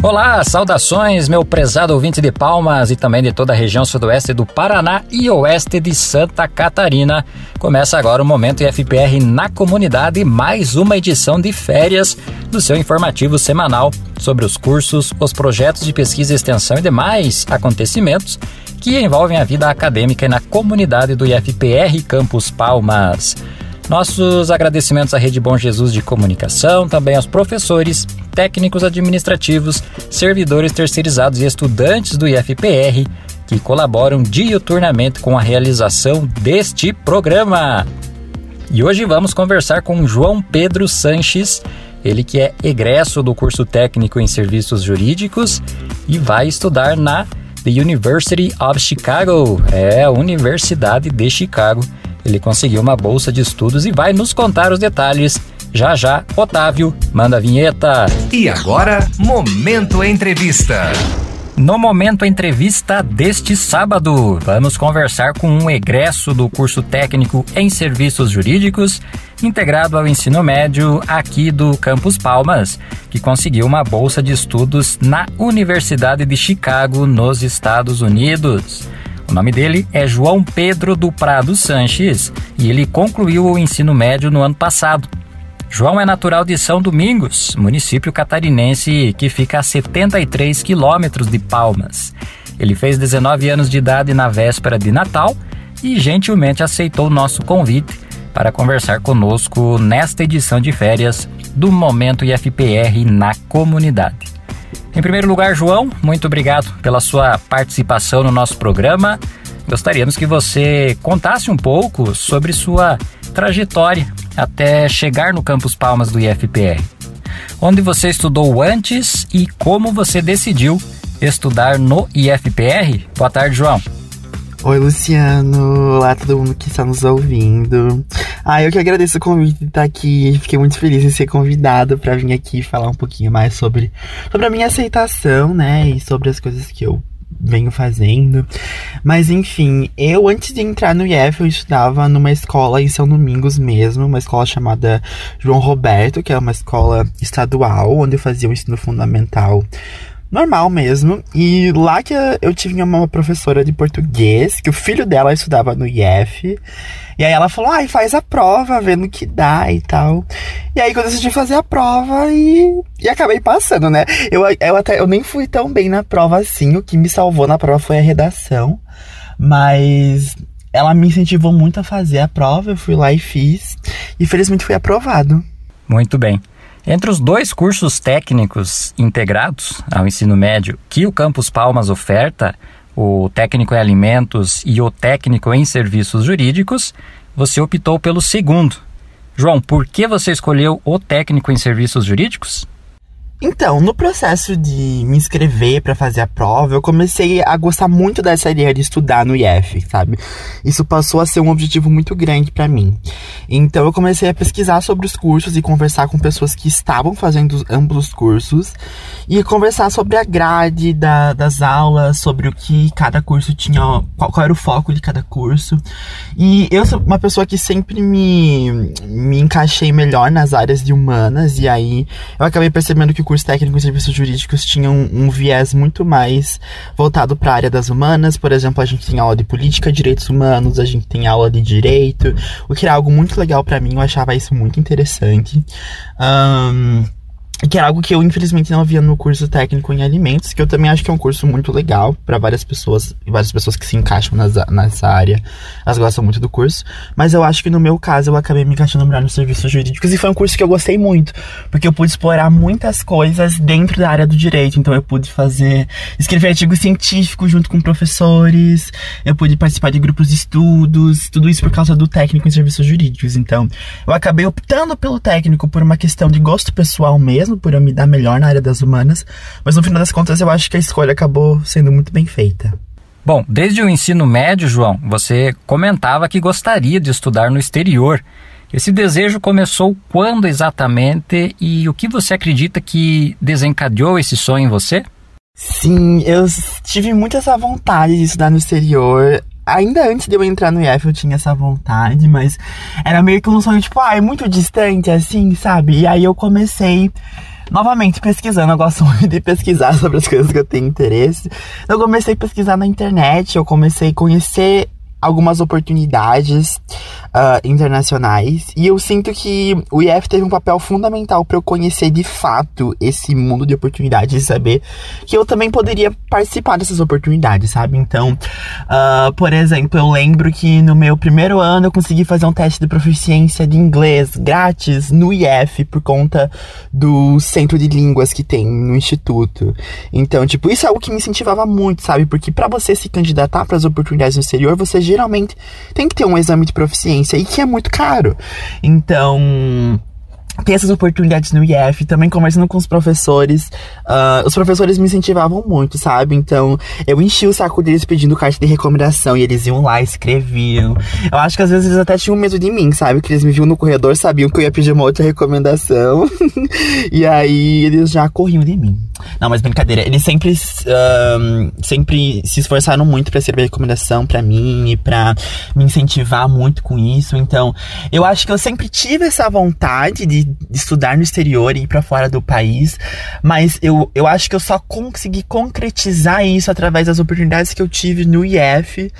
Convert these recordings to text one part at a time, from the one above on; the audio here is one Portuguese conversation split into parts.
Olá, saudações, meu prezado ouvinte de Palmas e também de toda a região sudoeste do Paraná e oeste de Santa Catarina. Começa agora o Momento IFPR na comunidade, mais uma edição de férias do seu informativo semanal sobre os cursos, os projetos de pesquisa extensão e demais acontecimentos que envolvem a vida acadêmica e na comunidade do IFPR Campus Palmas. Nossos agradecimentos à Rede Bom Jesus de Comunicação, também aos professores, técnicos administrativos, servidores terceirizados e estudantes do IFPR que colaboram diuturnamente com a realização deste programa. E hoje vamos conversar com João Pedro Sanches, ele que é egresso do curso técnico em serviços jurídicos e vai estudar na The University of Chicago, é a Universidade de Chicago ele conseguiu uma bolsa de estudos e vai nos contar os detalhes. Já já, Otávio, manda a vinheta. E agora, Momento Entrevista. No momento entrevista deste sábado, vamos conversar com um egresso do curso técnico em serviços jurídicos, integrado ao ensino médio aqui do Campus Palmas, que conseguiu uma bolsa de estudos na Universidade de Chicago, nos Estados Unidos. O nome dele é João Pedro do Prado Sanches e ele concluiu o ensino médio no ano passado. João é natural de São Domingos, município catarinense que fica a 73 quilômetros de Palmas. Ele fez 19 anos de idade na véspera de Natal e gentilmente aceitou o nosso convite para conversar conosco nesta edição de férias do Momento IFPR na comunidade. Em primeiro lugar, João, muito obrigado pela sua participação no nosso programa. Gostaríamos que você contasse um pouco sobre sua trajetória até chegar no Campus Palmas do IFPR. Onde você estudou antes e como você decidiu estudar no IFPR? Boa tarde, João. Oi, Luciano. Olá, todo mundo que está nos ouvindo. Ah, eu que agradeço o convite de estar aqui. Fiquei muito feliz em ser convidado para vir aqui falar um pouquinho mais sobre, sobre a minha aceitação, né? E sobre as coisas que eu venho fazendo. Mas enfim, eu antes de entrar no IF, eu estudava numa escola em São Domingos mesmo, uma escola chamada João Roberto, que é uma escola estadual, onde eu fazia o ensino fundamental normal mesmo. E lá que eu tive uma professora de português, que o filho dela estudava no IF. E aí ela falou, ai, faz a prova, vendo que dá e tal. E aí quando eu decidi fazer a prova e, e acabei passando, né? Eu, eu até eu nem fui tão bem na prova assim. O que me salvou na prova foi a redação. Mas ela me incentivou muito a fazer a prova, eu fui lá e fiz. E felizmente fui aprovado. Muito bem. Entre os dois cursos técnicos integrados ao ensino médio que o Campus Palmas oferta, o técnico em alimentos e o técnico em serviços jurídicos, você optou pelo segundo. João, por que você escolheu o técnico em serviços jurídicos? Então, no processo de me inscrever para fazer a prova, eu comecei a gostar muito dessa ideia de estudar no IF, sabe? Isso passou a ser um objetivo muito grande para mim. Então, eu comecei a pesquisar sobre os cursos e conversar com pessoas que estavam fazendo ambos os cursos e conversar sobre a grade da, das aulas, sobre o que cada curso tinha, qual, qual era o foco de cada curso. E eu sou uma pessoa que sempre me, me encaixei melhor nas áreas de humanas e aí eu acabei percebendo que curso técnico em serviços jurídicos tinha um, um viés muito mais voltado para a área das humanas. Por exemplo, a gente tem aula de política, direitos humanos, a gente tem aula de direito, o que era algo muito legal para mim. Eu achava isso muito interessante. Um, que era algo que eu infelizmente não via no curso técnico em alimentos, que eu também acho que é um curso muito legal para várias pessoas, várias pessoas que se encaixam nessa, nessa área, elas gostam muito do curso, mas eu acho que no meu caso eu acabei me encaixando melhor nos serviços jurídicos e foi um curso que eu gostei muito, porque eu pude explorar muitas coisas dentro da área do direito, então eu pude fazer, escrever artigos científicos junto com professores, eu pude participar de grupos de estudos, tudo isso por causa do técnico em serviços jurídicos, então eu acabei optando pelo técnico por uma questão de gosto pessoal mesmo, mesmo por eu me dar melhor na área das humanas, mas no final das contas eu acho que a escolha acabou sendo muito bem feita. Bom, desde o ensino médio, João, você comentava que gostaria de estudar no exterior. Esse desejo começou quando exatamente e o que você acredita que desencadeou esse sonho em você? Sim, eu tive muito essa vontade de estudar no exterior ainda antes de eu entrar no IF eu tinha essa vontade, mas era meio que um sonho, tipo, ah, é muito distante, assim, sabe? E aí eu comecei novamente pesquisando, eu gosto muito de pesquisar sobre as coisas que eu tenho interesse. Eu comecei a pesquisar na internet, eu comecei a conhecer algumas oportunidades uh, internacionais e eu sinto que o IF teve um papel fundamental para eu conhecer de fato esse mundo de oportunidades e saber que eu também poderia participar dessas oportunidades, sabe? Então, uh, por exemplo, eu lembro que no meu primeiro ano eu consegui fazer um teste de proficiência de inglês grátis no IF por conta do centro de línguas que tem no instituto. Então, tipo, isso é algo que me incentivava muito, sabe? Porque para você se candidatar para as oportunidades no exterior, você geralmente tem que ter um exame de proficiência e que é muito caro. Então, ter essas oportunidades no IF, também conversando com os professores. Uh, os professores me incentivavam muito, sabe? Então, eu enchi o saco deles pedindo carta de recomendação e eles iam lá, escreviam. Eu acho que às vezes eles até tinham medo de mim, sabe? Que eles me viam no corredor, sabiam que eu ia pedir uma outra recomendação. e aí eles já corriam de mim. Não, mas brincadeira. Eles sempre, uh, sempre se esforçaram muito para servir recomendação para mim e pra me incentivar muito com isso. Então, eu acho que eu sempre tive essa vontade de de estudar no exterior e ir para fora do país, mas eu, eu acho que eu só consegui concretizar isso através das oportunidades que eu tive no IF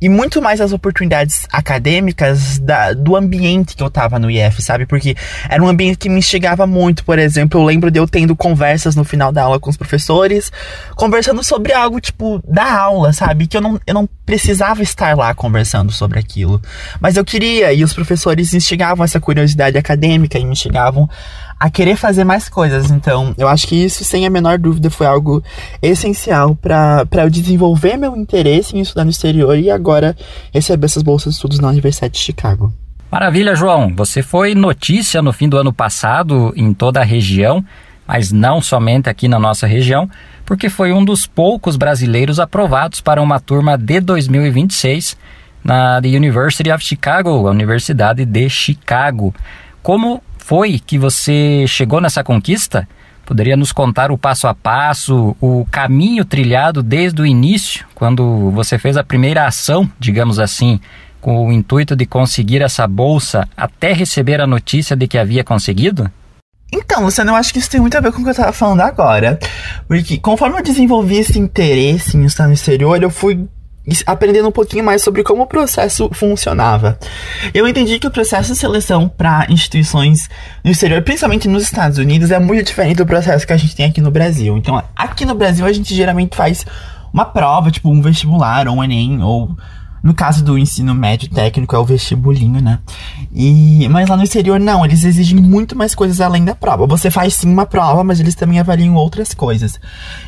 e muito mais as oportunidades acadêmicas da, do ambiente que eu tava no IF, sabe? Porque era um ambiente que me instigava muito, por exemplo, eu lembro de eu tendo conversas no final da aula com os professores, conversando sobre algo tipo da aula, sabe? Que eu não, eu não precisava estar lá conversando sobre aquilo, mas eu queria, e os professores instigavam essa curiosidade acadêmica e me instigavam a querer fazer mais coisas. Então, eu acho que isso, sem a menor dúvida, foi algo essencial para eu desenvolver meu interesse em estudar no exterior e agora receber essas bolsas de estudos na Universidade de Chicago. Maravilha, João. Você foi notícia no fim do ano passado em toda a região, mas não somente aqui na nossa região, porque foi um dos poucos brasileiros aprovados para uma turma de 2026 na The University of Chicago, a Universidade de Chicago. Como foi que você chegou nessa conquista? Poderia nos contar o passo a passo, o caminho trilhado desde o início, quando você fez a primeira ação, digamos assim, com o intuito de conseguir essa bolsa até receber a notícia de que havia conseguido? Então, Luciano, eu acho que isso tem muito a ver com o que eu estava falando agora. Porque conforme eu desenvolvi esse interesse em estar no exterior, eu fui aprendendo um pouquinho mais sobre como o processo funcionava. Eu entendi que o processo de seleção para instituições no exterior, principalmente nos Estados Unidos, é muito diferente do processo que a gente tem aqui no Brasil. Então, aqui no Brasil a gente geralmente faz uma prova, tipo um vestibular ou um ENEM ou no caso do ensino médio técnico é o vestibulinho, né? E, mas lá no exterior não, eles exigem muito mais coisas além da prova. Você faz sim uma prova, mas eles também avaliam outras coisas.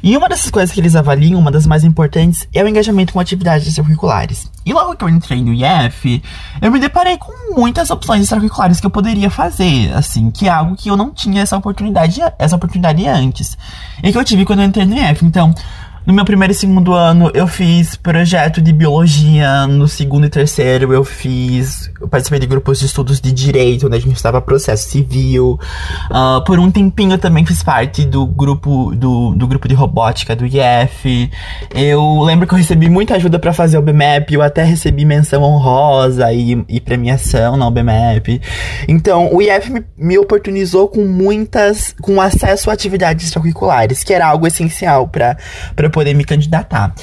E uma dessas coisas que eles avaliam, uma das mais importantes, é o engajamento com atividades extracurriculares. E logo que eu entrei no IF, eu me deparei com muitas opções extracurriculares que eu poderia fazer, assim, que é algo que eu não tinha essa oportunidade, essa oportunidade antes. E que eu tive quando eu entrei no IF. Então, no meu primeiro e segundo ano, eu fiz projeto de biologia. No segundo e terceiro, eu fiz. Eu participei de grupos de estudos de direito, onde a gente estava processo civil. Uh, por um tempinho, eu também fiz parte do grupo, do, do grupo de robótica do IF. Eu lembro que eu recebi muita ajuda para fazer o BMAP. Eu até recebi menção honrosa e, e premiação na BMAP. Então, o IF me, me oportunizou com muitas. com acesso a atividades extracurriculares, que era algo essencial para poder me candidatar.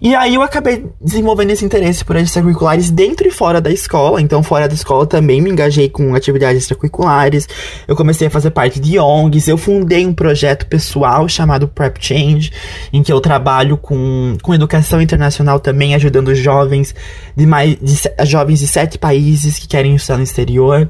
E aí eu acabei desenvolvendo esse interesse por extracurriculares dentro e fora da escola. Então, fora da escola também me engajei com atividades extracurriculares. Eu comecei a fazer parte de ONGs. Eu fundei um projeto pessoal chamado Prep Change, em que eu trabalho com, com educação internacional também, ajudando jovens de mais de, jovens de sete países que querem estudar no exterior.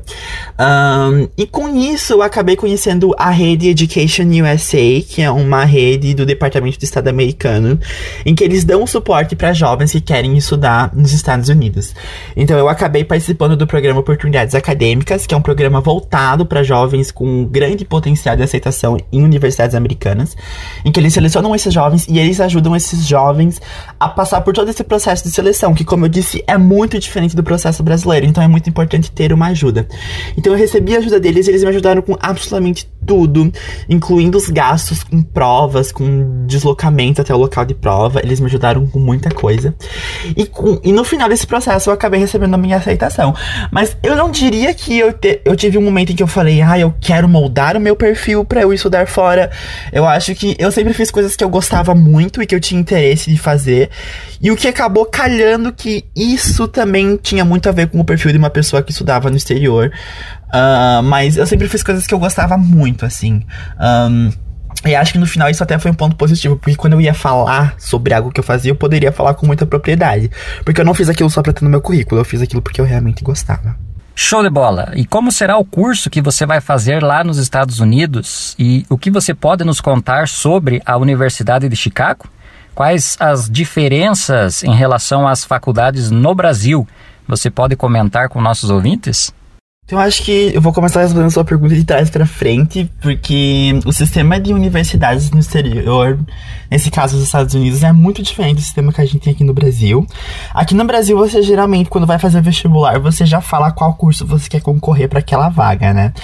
Um, e com isso eu acabei conhecendo a rede Education USA, que é uma rede do Departamento de Estado americano americano, em que eles dão suporte para jovens que querem estudar nos Estados Unidos. Então eu acabei participando do programa Oportunidades Acadêmicas, que é um programa voltado para jovens com grande potencial de aceitação em universidades americanas, em que eles selecionam esses jovens e eles ajudam esses jovens a passar por todo esse processo de seleção, que como eu disse, é muito diferente do processo brasileiro, então é muito importante ter uma ajuda. Então eu recebi a ajuda deles e eles me ajudaram com absolutamente tudo, incluindo os gastos com provas, com deslocamento até o local de prova. Eles me ajudaram com muita coisa. E, com, e no final desse processo eu acabei recebendo a minha aceitação. Mas eu não diria que eu, te, eu tive um momento em que eu falei, ah, eu quero moldar o meu perfil para eu estudar fora. Eu acho que eu sempre fiz coisas que eu gostava muito e que eu tinha interesse de fazer. E o que acabou calhando que isso também tinha muito a ver com o perfil de uma pessoa que estudava no exterior. Uh, mas eu sempre fiz coisas que eu gostava muito, assim. Um, e acho que no final isso até foi um ponto positivo, porque quando eu ia falar sobre algo que eu fazia, eu poderia falar com muita propriedade. Porque eu não fiz aquilo só pra ter no meu currículo, eu fiz aquilo porque eu realmente gostava. Show de bola! E como será o curso que você vai fazer lá nos Estados Unidos? E o que você pode nos contar sobre a Universidade de Chicago? Quais as diferenças em relação às faculdades no Brasil? Você pode comentar com nossos ouvintes? Então, acho que eu vou começar respondendo sua pergunta de trás para frente, porque o sistema de universidades no exterior, nesse caso dos Estados Unidos, é muito diferente do sistema que a gente tem aqui no Brasil. Aqui no Brasil, você geralmente, quando vai fazer vestibular, você já fala qual curso você quer concorrer para aquela vaga, né?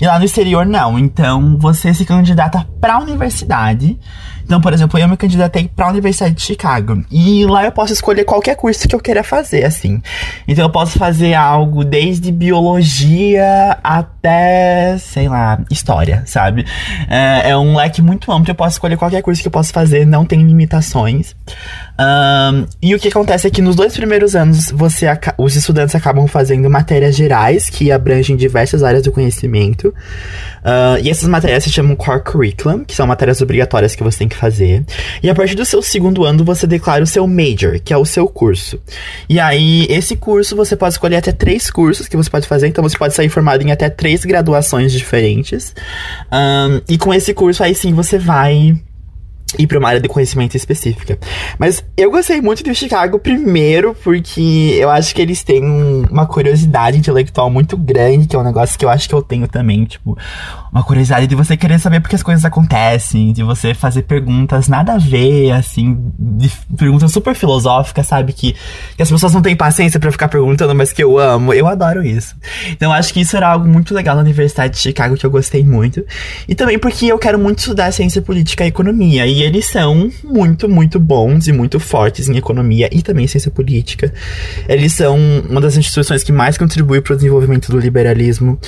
E lá no exterior, não. Então, você se candidata para a universidade então, por exemplo, eu me candidatei para a Universidade de Chicago. E lá eu posso escolher qualquer curso que eu queira fazer, assim. Então eu posso fazer algo desde biologia até, sei lá, história, sabe? É, é um leque muito amplo. Eu posso escolher qualquer curso que eu possa fazer, não tem limitações. Um, e o que acontece é que nos dois primeiros anos, você os estudantes acabam fazendo matérias gerais que abrangem diversas áreas do conhecimento. Uh, e essas matérias se chamam Core Curriculum, que são matérias obrigatórias que você tem que fazer. E a partir do seu segundo ano, você declara o seu Major, que é o seu curso. E aí, esse curso você pode escolher até três cursos que você pode fazer, então você pode sair formado em até três graduações diferentes. Um, e com esse curso, aí sim você vai ir para uma área de conhecimento específica. Mas eu gostei muito de Chicago primeiro porque eu acho que eles têm uma curiosidade intelectual muito grande, que é um negócio que eu acho que eu tenho também, tipo, uma curiosidade de você querer saber porque as coisas acontecem, de você fazer perguntas nada a ver, assim, perguntas super filosóficas, sabe? Que, que as pessoas não têm paciência para ficar perguntando, mas que eu amo. Eu adoro isso. Então acho que isso era algo muito legal na Universidade de Chicago que eu gostei muito. E também porque eu quero muito estudar ciência política e economia. E eles são muito, muito bons e muito fortes em economia e também ciência política. Eles são uma das instituições que mais contribui para o desenvolvimento do liberalismo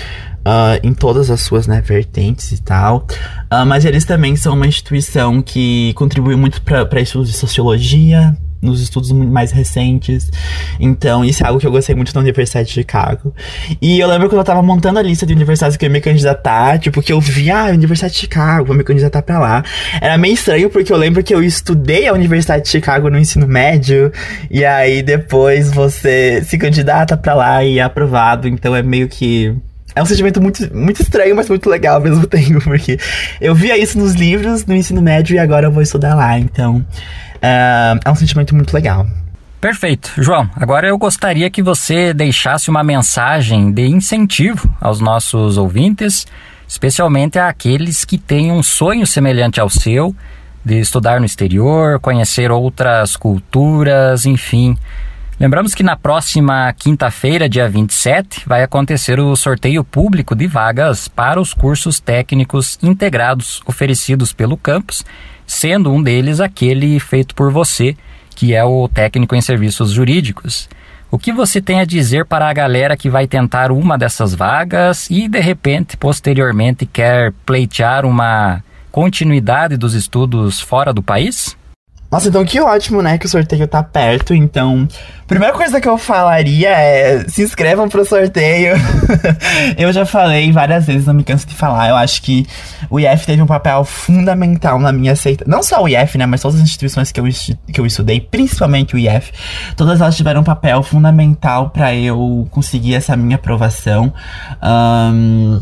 uh, em todas as suas né, vertentes e tal. Uh, mas eles também são uma instituição que contribui muito para estudos de sociologia, nos estudos mais recentes. Então, isso é algo que eu gostei muito da Universidade de Chicago. E eu lembro quando eu tava montando a lista de universidades que eu ia me candidatar, tipo, que eu vi, ah, Universidade de Chicago, vou me candidatar pra lá. Era meio estranho, porque eu lembro que eu estudei a Universidade de Chicago no ensino médio, e aí depois você se candidata pra lá e é aprovado, então é meio que é um sentimento muito, muito estranho, mas muito legal ao mesmo tempo, porque eu via isso nos livros no ensino médio e agora eu vou estudar lá, então uh, é um sentimento muito legal. Perfeito. João, agora eu gostaria que você deixasse uma mensagem de incentivo aos nossos ouvintes, especialmente àqueles que têm um sonho semelhante ao seu, de estudar no exterior, conhecer outras culturas, enfim. Lembramos que na próxima quinta-feira, dia 27, vai acontecer o sorteio público de vagas para os cursos técnicos integrados oferecidos pelo campus, sendo um deles aquele feito por você, que é o técnico em serviços jurídicos. O que você tem a dizer para a galera que vai tentar uma dessas vagas e de repente, posteriormente, quer pleitear uma continuidade dos estudos fora do país? Nossa, então que ótimo, né? Que o sorteio tá perto. Então, primeira coisa que eu falaria é se inscrevam pro sorteio. eu já falei várias vezes, não me canso de falar. Eu acho que o IF teve um papel fundamental na minha aceita. Não só o IF, né? Mas todas as instituições que eu, que eu estudei, principalmente o IF, todas elas tiveram um papel fundamental para eu conseguir essa minha aprovação. Um,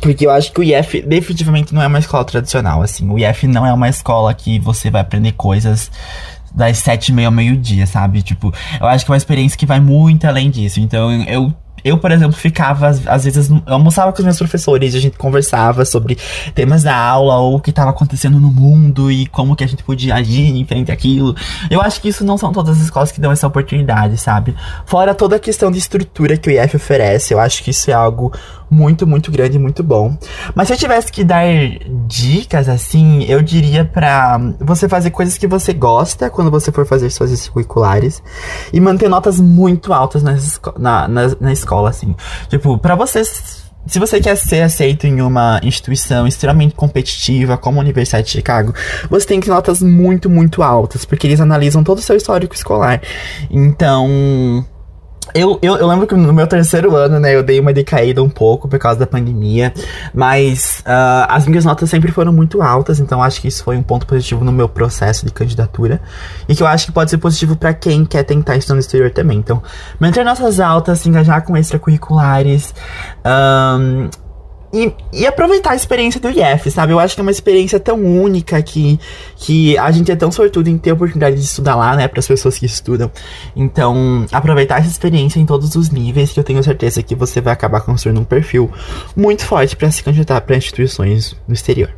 porque eu acho que o IF definitivamente não é uma escola tradicional, assim. O IF não é uma escola que você vai aprender coisas das sete e meia ao meio-dia, sabe? Tipo, eu acho que é uma experiência que vai muito além disso. Então, eu eu, por exemplo, ficava, às vezes, eu almoçava com os meus professores, a gente conversava sobre temas da aula ou o que estava acontecendo no mundo e como que a gente podia agir em frente àquilo. Eu acho que isso não são todas as escolas que dão essa oportunidade, sabe? Fora toda a questão de estrutura que o IF oferece, eu acho que isso é algo muito, muito grande, muito bom. Mas se eu tivesse que dar dicas, assim, eu diria pra você fazer coisas que você gosta quando você for fazer suas extracurriculares e manter notas muito altas na, na, na, na escola, assim. Tipo, pra vocês se você quer ser aceito em uma instituição extremamente competitiva, como a Universidade de Chicago, você tem que ter notas muito, muito altas, porque eles analisam todo o seu histórico escolar. Então, eu, eu, eu, lembro que no meu terceiro ano, né, eu dei uma decaída um pouco por causa da pandemia, mas uh, as minhas notas sempre foram muito altas, então acho que isso foi um ponto positivo no meu processo de candidatura e que eu acho que pode ser positivo para quem quer tentar estudar no exterior também. Então, manter notas altas, se engajar com extracurriculares, um, e, e, aproveitar a experiência do IF, sabe? Eu acho que é uma experiência tão única que, que a gente é tão sortudo em ter a oportunidade de estudar lá, né? Para as pessoas que estudam. Então, aproveitar essa experiência em todos os níveis, que eu tenho certeza que você vai acabar construindo um perfil muito forte para se candidatar para instituições no exterior.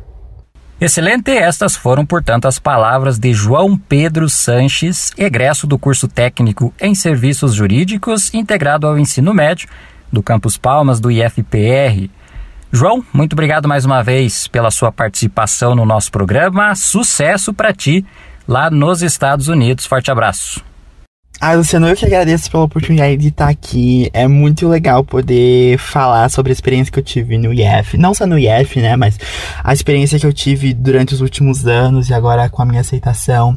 Excelente, estas foram, portanto, as palavras de João Pedro Sanches, egresso do curso técnico em serviços jurídicos integrado ao ensino médio do Campus Palmas do IFPR. João, muito obrigado mais uma vez pela sua participação no nosso programa. Sucesso para ti lá nos Estados Unidos. Forte abraço. Ah, Luciano, eu que agradeço pela oportunidade de estar aqui. É muito legal poder falar sobre a experiência que eu tive no IF. Não só no IF, né? Mas a experiência que eu tive durante os últimos anos e agora com a minha aceitação.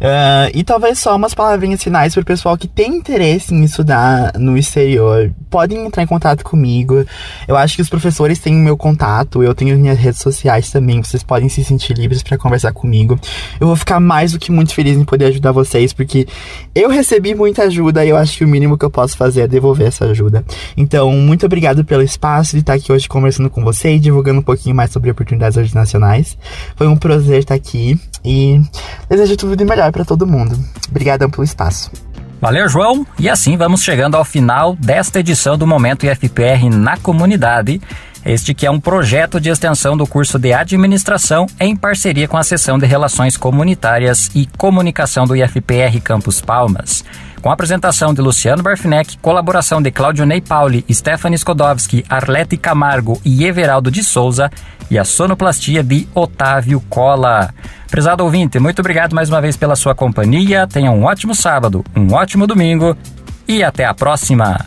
Uh, e talvez só umas palavrinhas finais para o pessoal que tem interesse em estudar no exterior. Podem entrar em contato comigo. Eu acho que os professores têm o meu contato. Eu tenho minhas redes sociais também. Vocês podem se sentir livres para conversar comigo. Eu vou ficar mais do que muito feliz em poder ajudar vocês, porque eu recebi muita ajuda e eu acho que o mínimo que eu posso fazer é devolver essa ajuda. Então, muito obrigado pelo espaço de estar aqui hoje conversando com você e divulgando um pouquinho mais sobre oportunidades internacionais. Foi um prazer estar aqui e desejo tudo de melhor para todo mundo. Obrigadão pelo espaço. Valeu, João! E assim vamos chegando ao final desta edição do Momento IFPR na comunidade. Este que é um projeto de extensão do curso de administração em parceria com a seção de Relações Comunitárias e Comunicação do IFPR Campus Palmas. Com a apresentação de Luciano Barfinec, colaboração de Claudio Ney Pauli, Stephanie Skodowski, Arlete Camargo e Everaldo de Souza e a sonoplastia de Otávio Cola. Prezado ouvinte, muito obrigado mais uma vez pela sua companhia. Tenha um ótimo sábado, um ótimo domingo e até a próxima.